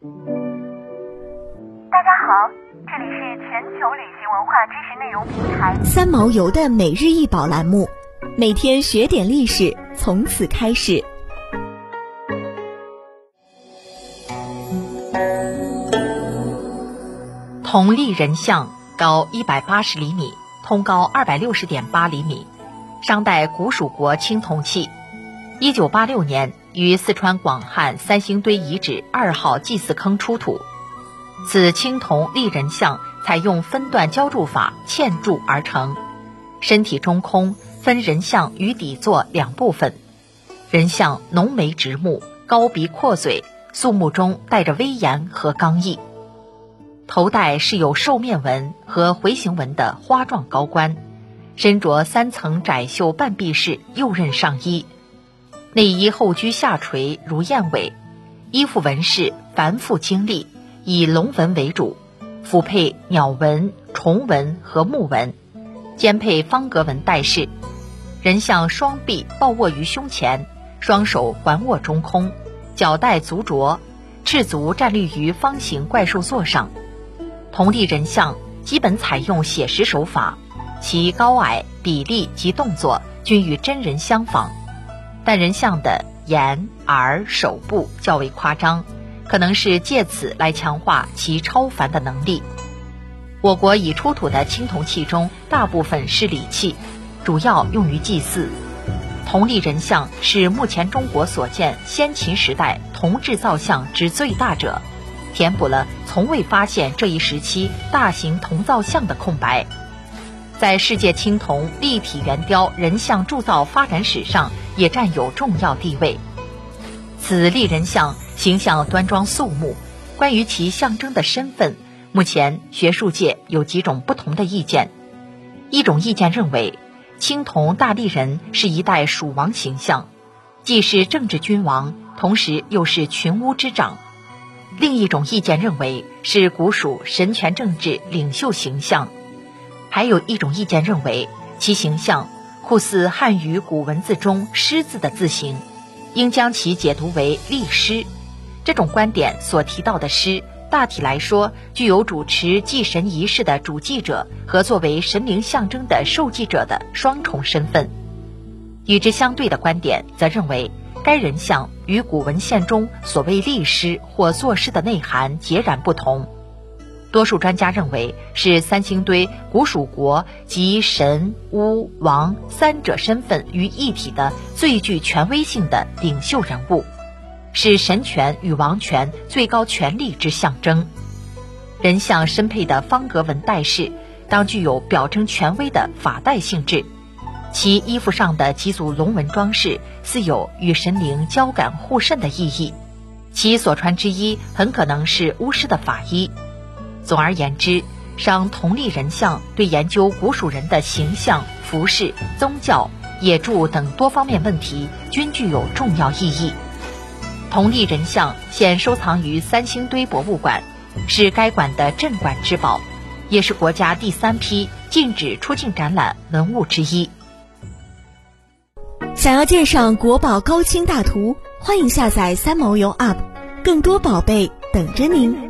大家好，这里是全球旅行文化知识内容平台三毛游的每日一宝栏目，每天学点历史，从此开始。铜立人像高一百八十厘米，通高二百六十点八厘米，商代古蜀国青铜器。一九八六年于四川广汉三星堆遗址二号祭祀坑出土。此青铜立人像采用分段浇铸法嵌铸而成，身体中空，分人像与底座两部分。人像浓眉直目，高鼻阔嘴，肃穆中带着威严和刚毅。头戴是有兽面纹和回形纹的花状高冠，身着三层窄袖半臂式右衽上衣，内衣后裾下垂如燕尾，衣服纹饰繁复精丽，以龙纹为主，辅配鸟纹、虫纹和木纹，兼配方格纹带饰。人像双臂抱握于胸前，双手环握中空，脚带足着，赤足站立于方形怪兽座上。铜立人像基本采用写实手法，其高矮、比例及动作均与真人相仿，但人像的眼、耳、手部较为夸张，可能是借此来强化其超凡的能力。我国已出土的青铜器中，大部分是礼器，主要用于祭祀。铜立人像是目前中国所见先秦时代铜制造像之最大者。填补了从未发现这一时期大型铜造像的空白，在世界青铜立体圆雕人像铸造发展史上也占有重要地位。此立人像形象端庄肃穆，关于其象征的身份，目前学术界有几种不同的意见。一种意见认为，青铜大立人是一代蜀王形象，既是政治君王，同时又是群巫之长。另一种意见认为是古蜀神权政治领袖形象，还有一种意见认为其形象酷似汉语古文字中“狮”字的字形，应将其解读为立狮。这种观点所提到的狮，大体来说具有主持祭神仪式的主祭者和作为神灵象征的受祭者的双重身份。与之相对的观点则认为。该人像与古文献中所谓立狮或作狮的内涵截然不同。多数专家认为是三星堆古蜀国集神、巫、王三者身份于一体的最具权威性的领袖人物，是神权与王权最高权力之象征。人像身配的方格纹带饰，当具有表征权威的法带性质。其衣服上的几组龙纹装饰，似有与神灵交感互渗的意义。其所穿之衣很可能是巫师的法衣。总而言之，商铜立人像对研究古蜀人的形象、服饰、宗教、野著等多方面问题均具有重要意义。铜立人像现收藏于三星堆博物馆，是该馆的镇馆之宝，也是国家第三批禁止出境展览文物之一。想要鉴赏国宝高清大图，欢迎下载三毛游 App，更多宝贝等着您。